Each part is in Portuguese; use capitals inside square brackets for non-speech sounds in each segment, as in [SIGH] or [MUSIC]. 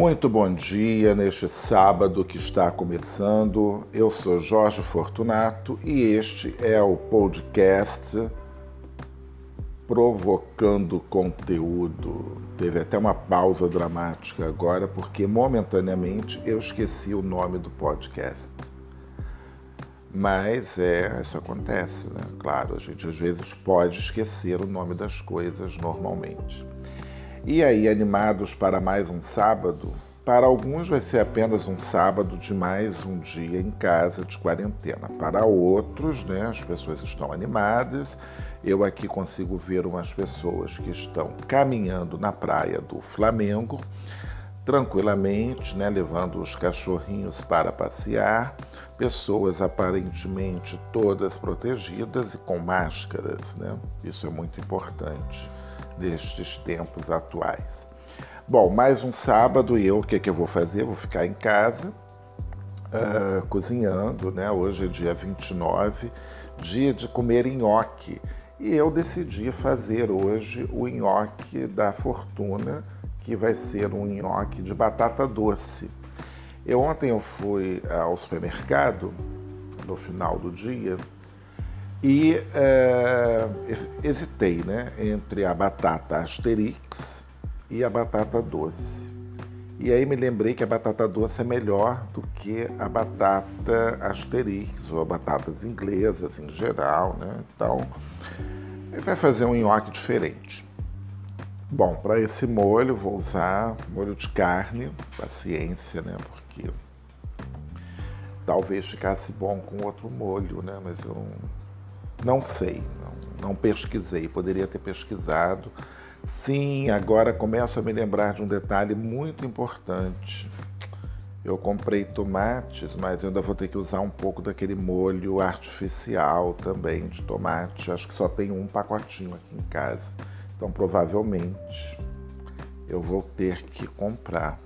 Muito bom dia neste sábado que está começando. Eu sou Jorge Fortunato e este é o podcast Provocando Conteúdo. Teve até uma pausa dramática agora porque momentaneamente eu esqueci o nome do podcast. Mas é, isso acontece, né? Claro, a gente às vezes pode esquecer o nome das coisas normalmente. E aí, animados para mais um sábado? Para alguns vai ser apenas um sábado de mais um dia em casa de quarentena. Para outros, né, as pessoas estão animadas. Eu aqui consigo ver umas pessoas que estão caminhando na praia do Flamengo, tranquilamente, né, levando os cachorrinhos para passear, pessoas aparentemente todas protegidas e com máscaras, né? Isso é muito importante destes tempos atuais. Bom, mais um sábado e eu, o que, que eu vou fazer? Vou ficar em casa uh, cozinhando, né? Hoje é dia 29, dia de comer nhoque. E eu decidi fazer hoje o nhoque da fortuna, que vai ser um nhoque de batata doce. Eu ontem eu fui ao supermercado no final do dia e é, hesitei né, entre a batata Asterix e a batata doce. E aí me lembrei que a batata doce é melhor do que a batata Asterix ou batatas inglesas em geral, né? Então, vai fazer um nhoque diferente. Bom, para esse molho vou usar molho de carne, paciência, né? Porque talvez ficasse bom com outro molho, né? Mas eu não sei, não, não pesquisei, poderia ter pesquisado. Sim, agora começo a me lembrar de um detalhe muito importante. Eu comprei tomates, mas eu ainda vou ter que usar um pouco daquele molho artificial também de tomate. Acho que só tem um pacotinho aqui em casa. Então provavelmente eu vou ter que comprar.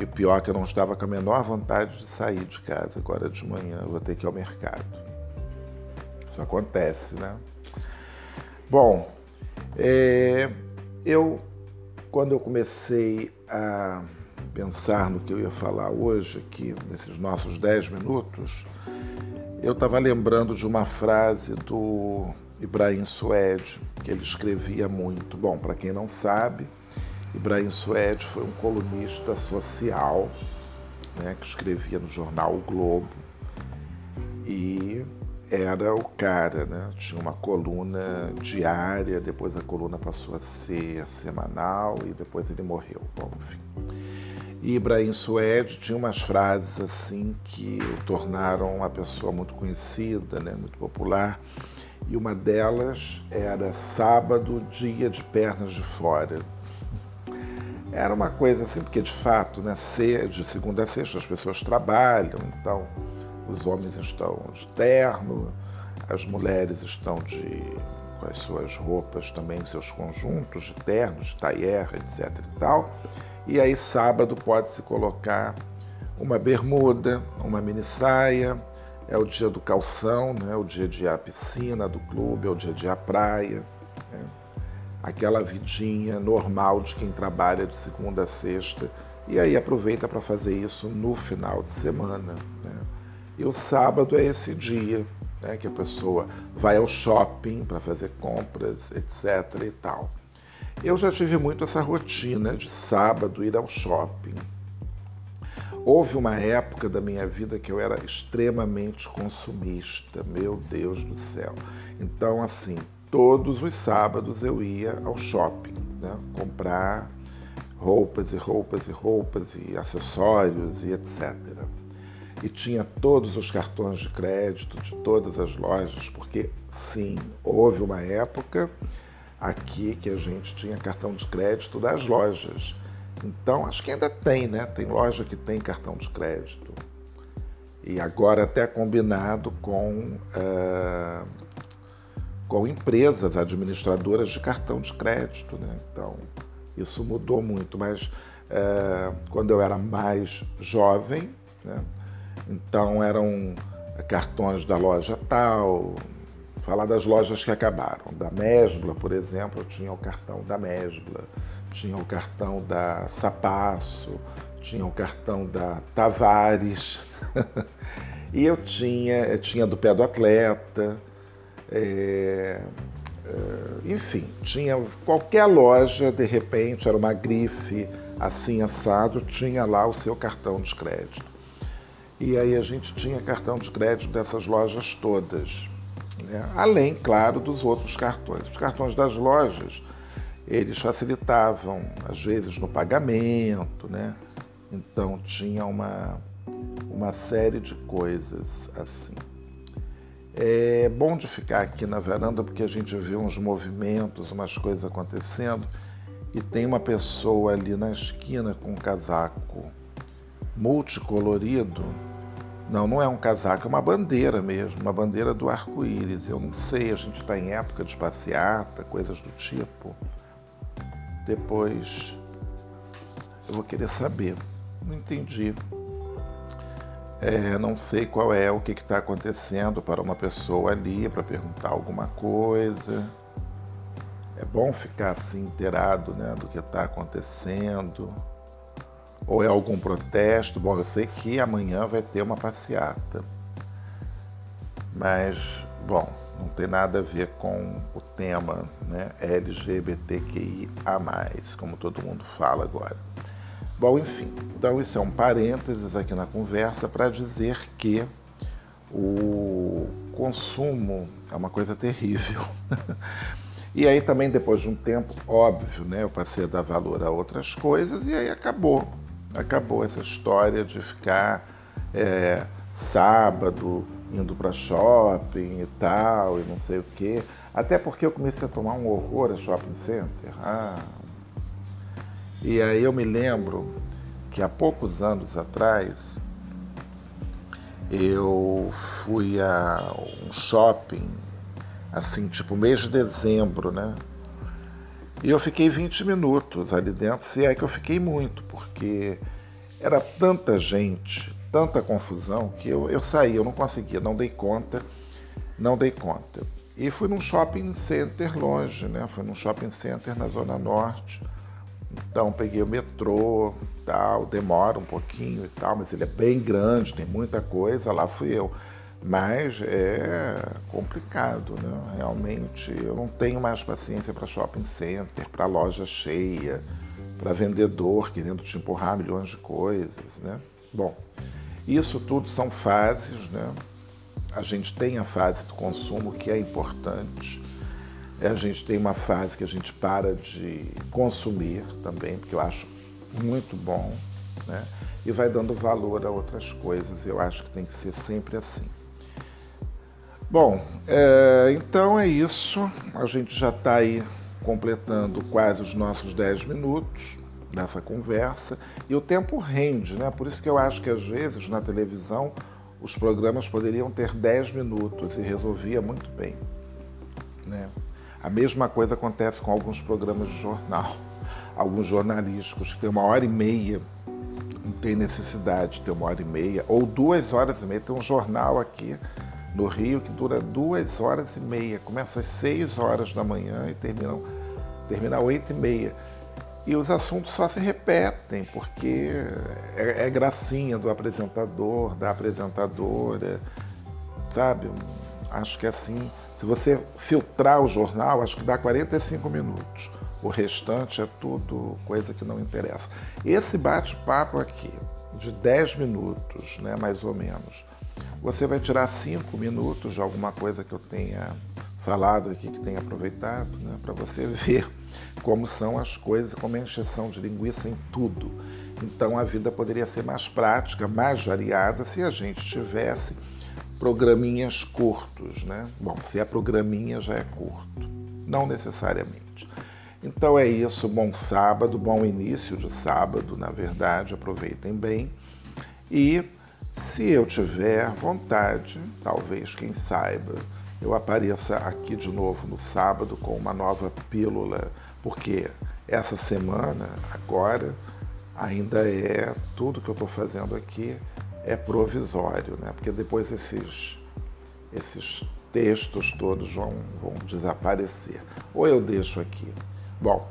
E o pior é que eu não estava com a menor vontade de sair de casa agora de manhã. Eu vou ter que ir ao mercado. Isso acontece, né? Bom, é, eu, quando eu comecei a pensar no que eu ia falar hoje, aqui, nesses nossos 10 minutos, eu estava lembrando de uma frase do Ibrahim Suede, que ele escrevia muito. Bom, para quem não sabe, Ibrahim Suede foi um colunista social né, que escrevia no jornal O Globo e era o cara, né? Tinha uma coluna diária, depois a coluna passou a ser semanal e depois ele morreu. Bom, enfim. E Ibrahim Suede tinha umas frases assim que o tornaram uma pessoa muito conhecida, né? muito popular. E uma delas era sábado, dia de pernas de fora. Era uma coisa assim, porque de fato, né, de segunda a sexta as pessoas trabalham, então os homens estão de terno, as mulheres estão de com as suas roupas também, seus conjuntos de ternos, de taierra, etc e tal. E aí sábado pode-se colocar uma bermuda, uma mini saia, é o dia do calção, né? o dia de ir à piscina do clube, é o dia de ir à praia. Né? Aquela vidinha normal de quem trabalha de segunda a sexta. E aí aproveita para fazer isso no final de semana. Né? E o sábado é esse dia né, que a pessoa vai ao shopping para fazer compras, etc. e tal. Eu já tive muito essa rotina de sábado ir ao shopping. Houve uma época da minha vida que eu era extremamente consumista, meu Deus do céu. Então, assim, todos os sábados eu ia ao shopping, né, comprar roupas e roupas e roupas e acessórios e etc e tinha todos os cartões de crédito de todas as lojas, porque sim, houve uma época aqui que a gente tinha cartão de crédito das lojas. Então, acho que ainda tem, né? Tem loja que tem cartão de crédito. E agora até combinado com, uh, com empresas administradoras de cartão de crédito, né? Então, isso mudou muito. Mas uh, quando eu era mais jovem, né? Então eram cartões da loja tal, falar das lojas que acabaram. Da Mesbla, por exemplo, eu tinha o cartão da Mesbla. tinha o cartão da Sapasso, tinha o cartão da Tavares, [LAUGHS] e eu tinha, eu tinha do pé do atleta, é, é, enfim, tinha qualquer loja, de repente, era uma grife assim assado, tinha lá o seu cartão de crédito. E aí a gente tinha cartão de crédito dessas lojas todas. Né? Além, claro, dos outros cartões. Os cartões das lojas, eles facilitavam, às vezes, no pagamento, né? Então tinha uma, uma série de coisas assim. É bom de ficar aqui na varanda porque a gente vê uns movimentos, umas coisas acontecendo e tem uma pessoa ali na esquina com um casaco multicolorido. Não, não é um casaco, é uma bandeira mesmo, uma bandeira do arco-íris. Eu não sei, a gente está em época de passeata, coisas do tipo. Depois eu vou querer saber. Não entendi. É, não sei qual é o que está acontecendo para uma pessoa ali para perguntar alguma coisa. É bom ficar assim inteirado né, do que está acontecendo. Ou é algum protesto? Bom, eu sei que amanhã vai ter uma passeata. Mas, bom, não tem nada a ver com o tema né, LGBTQIA, como todo mundo fala agora. Bom, enfim, então isso é um parênteses aqui na conversa para dizer que o consumo é uma coisa terrível. [LAUGHS] e aí também depois de um tempo, óbvio, né, eu passei a dar valor a outras coisas e aí acabou. Acabou essa história de ficar é, sábado indo para shopping e tal, e não sei o quê. Até porque eu comecei a tomar um horror a shopping center. Ah, e aí eu me lembro que há poucos anos atrás eu fui a um shopping, assim, tipo mês de dezembro, né? E eu fiquei 20 minutos ali dentro, se é que eu fiquei muito, porque era tanta gente, tanta confusão, que eu, eu saí, eu não conseguia, não dei conta, não dei conta. E fui num shopping center longe, né? Fui num shopping center na Zona Norte então peguei o metrô, tal, demora um pouquinho e tal, mas ele é bem grande, tem muita coisa, lá fui eu. Mas é complicado, né? Realmente eu não tenho mais paciência para shopping center, para loja cheia, para vendedor querendo te empurrar milhões de coisas, né? Bom, isso tudo são fases, né? A gente tem a fase do consumo que é importante a gente tem uma fase que a gente para de consumir também, porque eu acho muito bom, né? e vai dando valor a outras coisas. Eu acho que tem que ser sempre assim. Bom, é, então é isso. A gente já está aí completando quase os nossos 10 minutos nessa conversa e o tempo rende, né? Por isso que eu acho que às vezes na televisão os programas poderiam ter 10 minutos e resolvia muito bem, né? A mesma coisa acontece com alguns programas de jornal, [LAUGHS] alguns jornalísticos que tem uma hora e meia, não tem necessidade de ter uma hora e meia, ou duas horas e meia. Tem um jornal aqui no Rio que dura duas horas e meia, começa às seis horas da manhã e termina, termina às oito e meia. E os assuntos só se repetem, porque é, é gracinha do apresentador, da apresentadora, sabe? Acho que é assim se você filtrar o jornal, acho que dá 45 minutos. O restante é tudo coisa que não interessa. Esse bate-papo aqui, de 10 minutos, né, mais ou menos, você vai tirar 5 minutos de alguma coisa que eu tenha falado aqui, que tenha aproveitado, né, para você [LAUGHS] ver como são as coisas, como é encheção de linguiça em tudo. Então a vida poderia ser mais prática, mais variada, se a gente tivesse programinhas curtos, né? Bom, se é programinha já é curto, não necessariamente. Então é isso, bom sábado, bom início de sábado, na verdade, aproveitem bem. E se eu tiver vontade, talvez, quem saiba, eu apareça aqui de novo no sábado com uma nova pílula, porque essa semana, agora, ainda é tudo que eu estou fazendo aqui é provisório, né? porque depois esses, esses textos todos vão, vão desaparecer. Ou eu deixo aqui. Bom,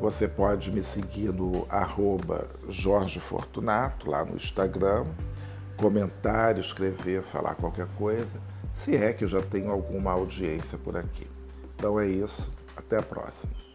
Você pode me seguir no arroba Jorge Fortunato, lá no Instagram, comentar, escrever, falar qualquer coisa, se é que eu já tenho alguma audiência por aqui. Então é isso, até a próxima.